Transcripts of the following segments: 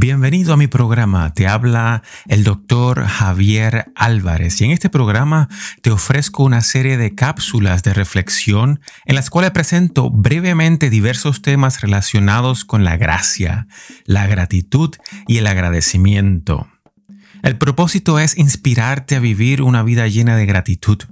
Bienvenido a mi programa, te habla el doctor Javier Álvarez y en este programa te ofrezco una serie de cápsulas de reflexión en las cuales presento brevemente diversos temas relacionados con la gracia, la gratitud y el agradecimiento. El propósito es inspirarte a vivir una vida llena de gratitud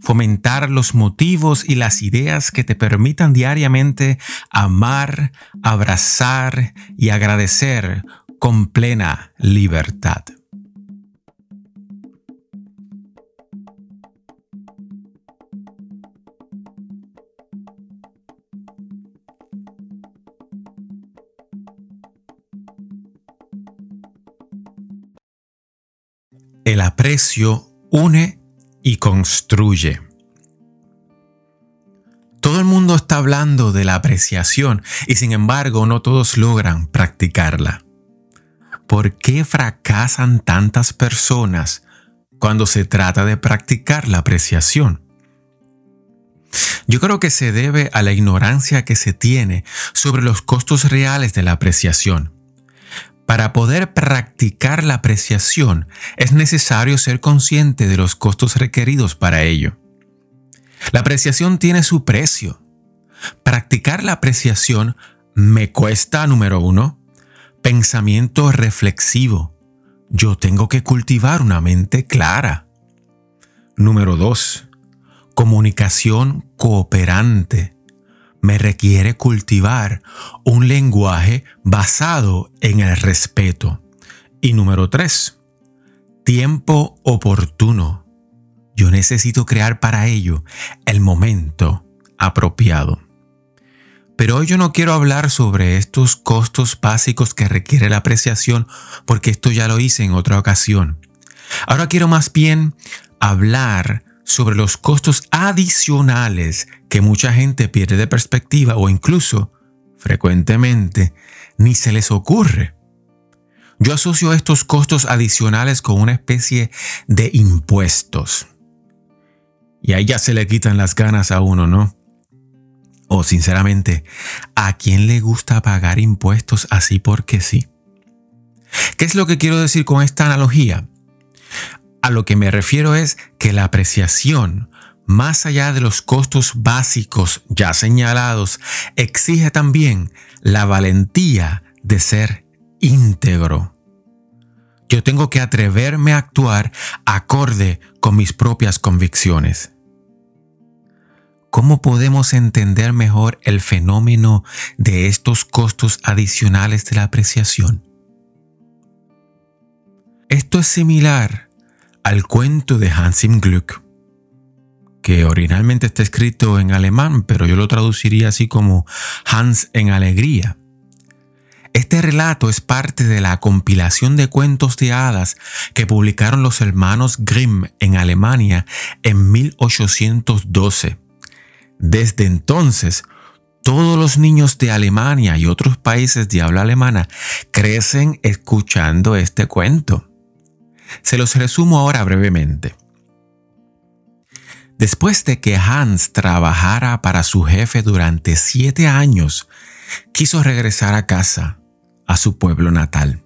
fomentar los motivos y las ideas que te permitan diariamente amar, abrazar y agradecer con plena libertad. El aprecio une y construye. Todo el mundo está hablando de la apreciación y sin embargo no todos logran practicarla. ¿Por qué fracasan tantas personas cuando se trata de practicar la apreciación? Yo creo que se debe a la ignorancia que se tiene sobre los costos reales de la apreciación. Para poder practicar la apreciación es necesario ser consciente de los costos requeridos para ello. La apreciación tiene su precio. Practicar la apreciación me cuesta, número uno, Pensamiento reflexivo. Yo tengo que cultivar una mente clara. Número 2. Comunicación cooperante. Me requiere cultivar un lenguaje basado en el respeto. Y número 3. Tiempo oportuno. Yo necesito crear para ello el momento apropiado. Pero hoy yo no quiero hablar sobre estos costos básicos que requiere la apreciación porque esto ya lo hice en otra ocasión. Ahora quiero más bien hablar sobre los costos adicionales que mucha gente pierde de perspectiva o incluso frecuentemente ni se les ocurre. Yo asocio estos costos adicionales con una especie de impuestos. Y ahí ya se le quitan las ganas a uno, ¿no? O sinceramente, ¿a quién le gusta pagar impuestos así porque sí? ¿Qué es lo que quiero decir con esta analogía? A lo que me refiero es que la apreciación, más allá de los costos básicos ya señalados, exige también la valentía de ser íntegro. Yo tengo que atreverme a actuar acorde con mis propias convicciones. ¿Cómo podemos entender mejor el fenómeno de estos costos adicionales de la apreciación? Esto es similar al cuento de Hans im Glück, que originalmente está escrito en alemán, pero yo lo traduciría así como Hans en alegría. Este relato es parte de la compilación de cuentos de hadas que publicaron los hermanos Grimm en Alemania en 1812 desde entonces, todos los niños de Alemania y otros países de habla alemana crecen escuchando este cuento. Se los resumo ahora brevemente. Después de que Hans trabajara para su jefe durante siete años, quiso regresar a casa, a su pueblo natal.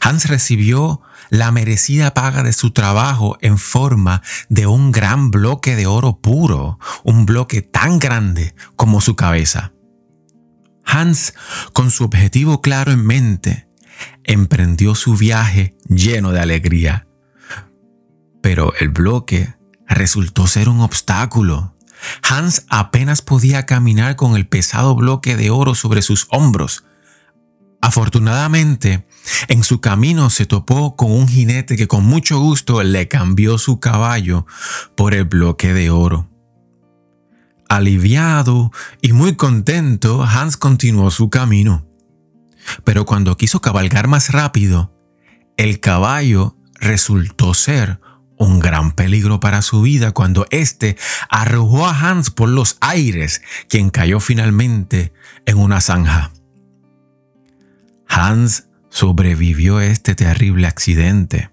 Hans recibió la merecida paga de su trabajo en forma de un gran bloque de oro puro, un bloque tan grande como su cabeza. Hans, con su objetivo claro en mente, emprendió su viaje lleno de alegría. Pero el bloque resultó ser un obstáculo. Hans apenas podía caminar con el pesado bloque de oro sobre sus hombros. Afortunadamente, en su camino se topó con un jinete que con mucho gusto le cambió su caballo por el bloque de oro. Aliviado y muy contento, Hans continuó su camino. Pero cuando quiso cabalgar más rápido, el caballo resultó ser un gran peligro para su vida cuando éste arrojó a Hans por los aires, quien cayó finalmente en una zanja. Hans sobrevivió a este terrible accidente.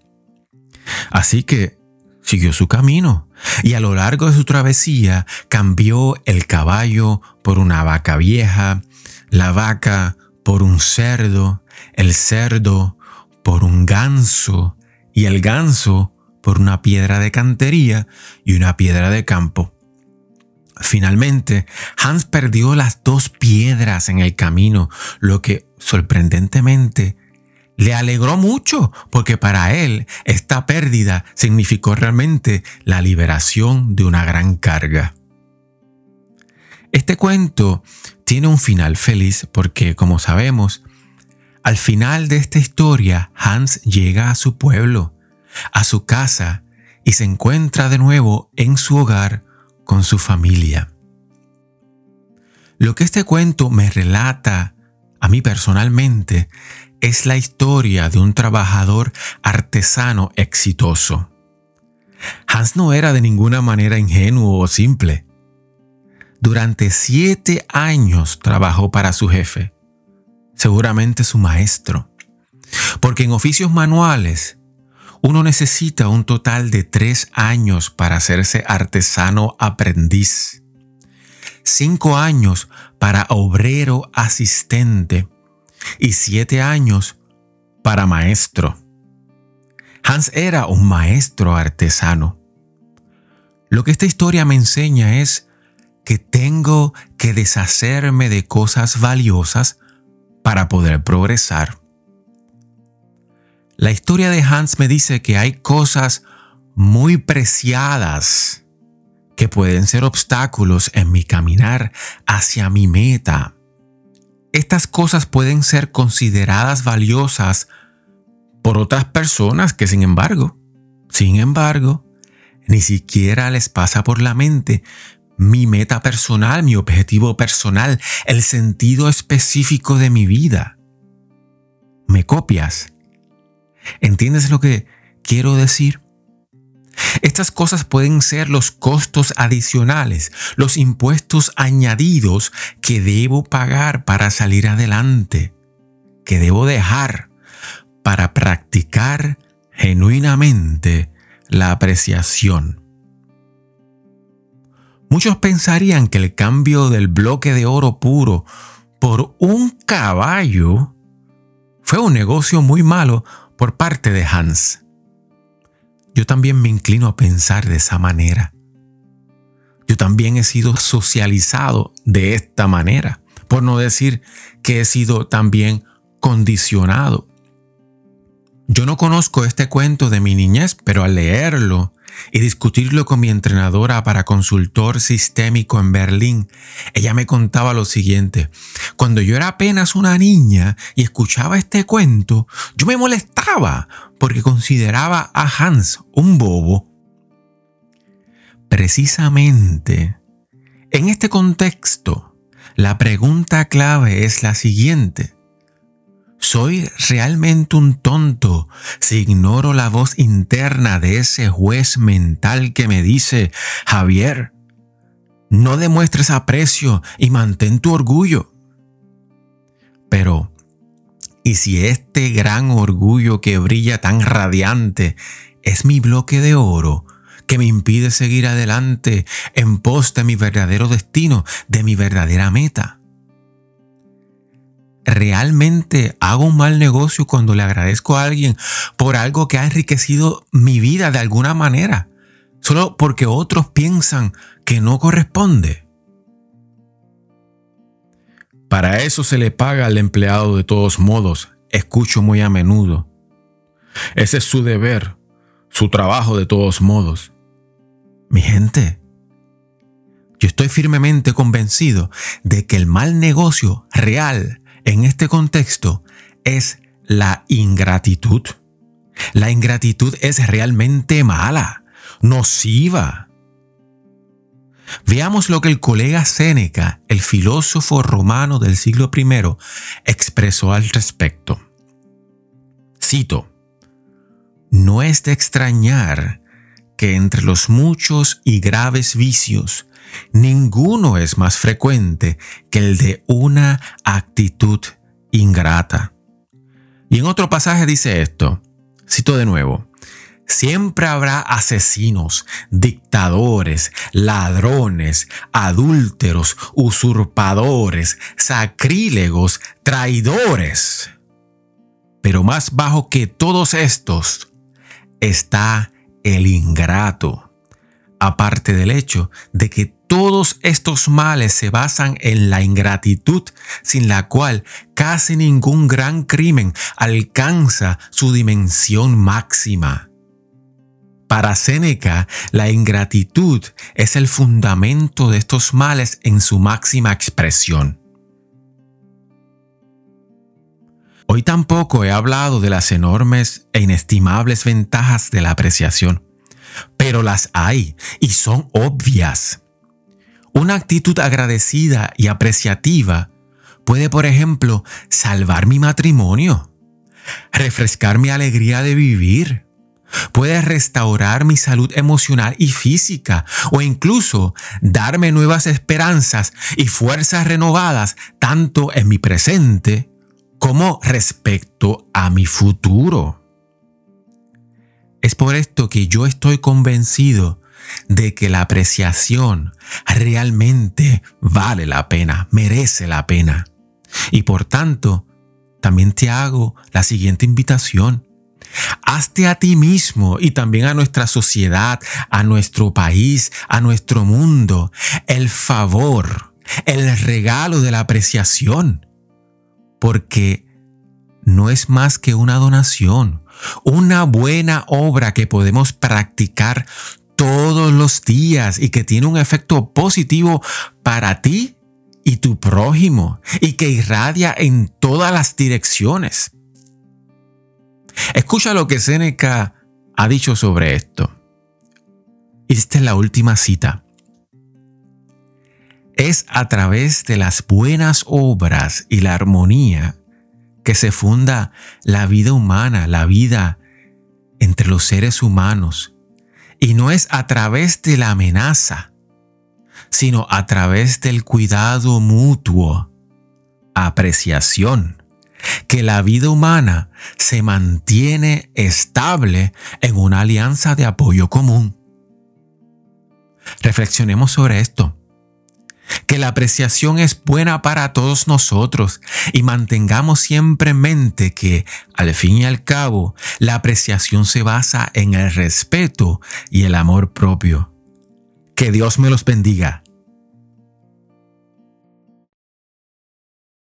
Así que siguió su camino y a lo largo de su travesía cambió el caballo por una vaca vieja, la vaca por un cerdo, el cerdo por un ganso y el ganso por una piedra de cantería y una piedra de campo. Finalmente, Hans perdió las dos piedras en el camino, lo que sorprendentemente le alegró mucho, porque para él esta pérdida significó realmente la liberación de una gran carga. Este cuento tiene un final feliz porque, como sabemos, al final de esta historia Hans llega a su pueblo, a su casa, y se encuentra de nuevo en su hogar con su familia. Lo que este cuento me relata a mí personalmente es la historia de un trabajador artesano exitoso. Hans no era de ninguna manera ingenuo o simple. Durante siete años trabajó para su jefe, seguramente su maestro, porque en oficios manuales uno necesita un total de tres años para hacerse artesano aprendiz, cinco años para obrero asistente y siete años para maestro. Hans era un maestro artesano. Lo que esta historia me enseña es que tengo que deshacerme de cosas valiosas para poder progresar. La historia de Hans me dice que hay cosas muy preciadas que pueden ser obstáculos en mi caminar hacia mi meta. Estas cosas pueden ser consideradas valiosas por otras personas que sin embargo, sin embargo, ni siquiera les pasa por la mente mi meta personal, mi objetivo personal, el sentido específico de mi vida. ¿Me copias? ¿Entiendes lo que quiero decir? Estas cosas pueden ser los costos adicionales, los impuestos añadidos que debo pagar para salir adelante, que debo dejar para practicar genuinamente la apreciación. Muchos pensarían que el cambio del bloque de oro puro por un caballo fue un negocio muy malo por parte de Hans. Yo también me inclino a pensar de esa manera. Yo también he sido socializado de esta manera, por no decir que he sido también condicionado. Yo no conozco este cuento de mi niñez, pero al leerlo y discutirlo con mi entrenadora para consultor sistémico en Berlín, ella me contaba lo siguiente. Cuando yo era apenas una niña y escuchaba este cuento, yo me molestaba porque consideraba a Hans un bobo. Precisamente, en este contexto, la pregunta clave es la siguiente. ¿Soy realmente un tonto si ignoro la voz interna de ese juez mental que me dice, Javier, no demuestres aprecio y mantén tu orgullo? Pero, ¿y si este gran orgullo que brilla tan radiante es mi bloque de oro que me impide seguir adelante en pos de mi verdadero destino, de mi verdadera meta? ¿Realmente hago un mal negocio cuando le agradezco a alguien por algo que ha enriquecido mi vida de alguna manera? Solo porque otros piensan que no corresponde. Para eso se le paga al empleado de todos modos, escucho muy a menudo. Ese es su deber, su trabajo de todos modos. Mi gente, yo estoy firmemente convencido de que el mal negocio real en este contexto es la ingratitud. La ingratitud es realmente mala, nociva. Veamos lo que el colega Séneca, el filósofo romano del siglo I, expresó al respecto. Cito, no es de extrañar que entre los muchos y graves vicios ninguno es más frecuente que el de una actitud ingrata. Y en otro pasaje dice esto, cito de nuevo, Siempre habrá asesinos, dictadores, ladrones, adúlteros, usurpadores, sacrílegos, traidores. Pero más bajo que todos estos está el ingrato, aparte del hecho de que todos estos males se basan en la ingratitud, sin la cual casi ningún gran crimen alcanza su dimensión máxima. Para Séneca, la ingratitud es el fundamento de estos males en su máxima expresión. Hoy tampoco he hablado de las enormes e inestimables ventajas de la apreciación, pero las hay y son obvias. Una actitud agradecida y apreciativa puede, por ejemplo, salvar mi matrimonio, refrescar mi alegría de vivir, Puede restaurar mi salud emocional y física o incluso darme nuevas esperanzas y fuerzas renovadas tanto en mi presente como respecto a mi futuro. Es por esto que yo estoy convencido de que la apreciación realmente vale la pena, merece la pena. Y por tanto, también te hago la siguiente invitación. Hazte a ti mismo y también a nuestra sociedad, a nuestro país, a nuestro mundo, el favor, el regalo de la apreciación. Porque no es más que una donación, una buena obra que podemos practicar todos los días y que tiene un efecto positivo para ti y tu prójimo y que irradia en todas las direcciones. Escucha lo que Séneca ha dicho sobre esto. Esta es la última cita. Es a través de las buenas obras y la armonía que se funda la vida humana, la vida entre los seres humanos. Y no es a través de la amenaza, sino a través del cuidado mutuo, apreciación, que la vida humana se mantiene estable en una alianza de apoyo común. Reflexionemos sobre esto. Que la apreciación es buena para todos nosotros y mantengamos siempre en mente que, al fin y al cabo, la apreciación se basa en el respeto y el amor propio. Que Dios me los bendiga.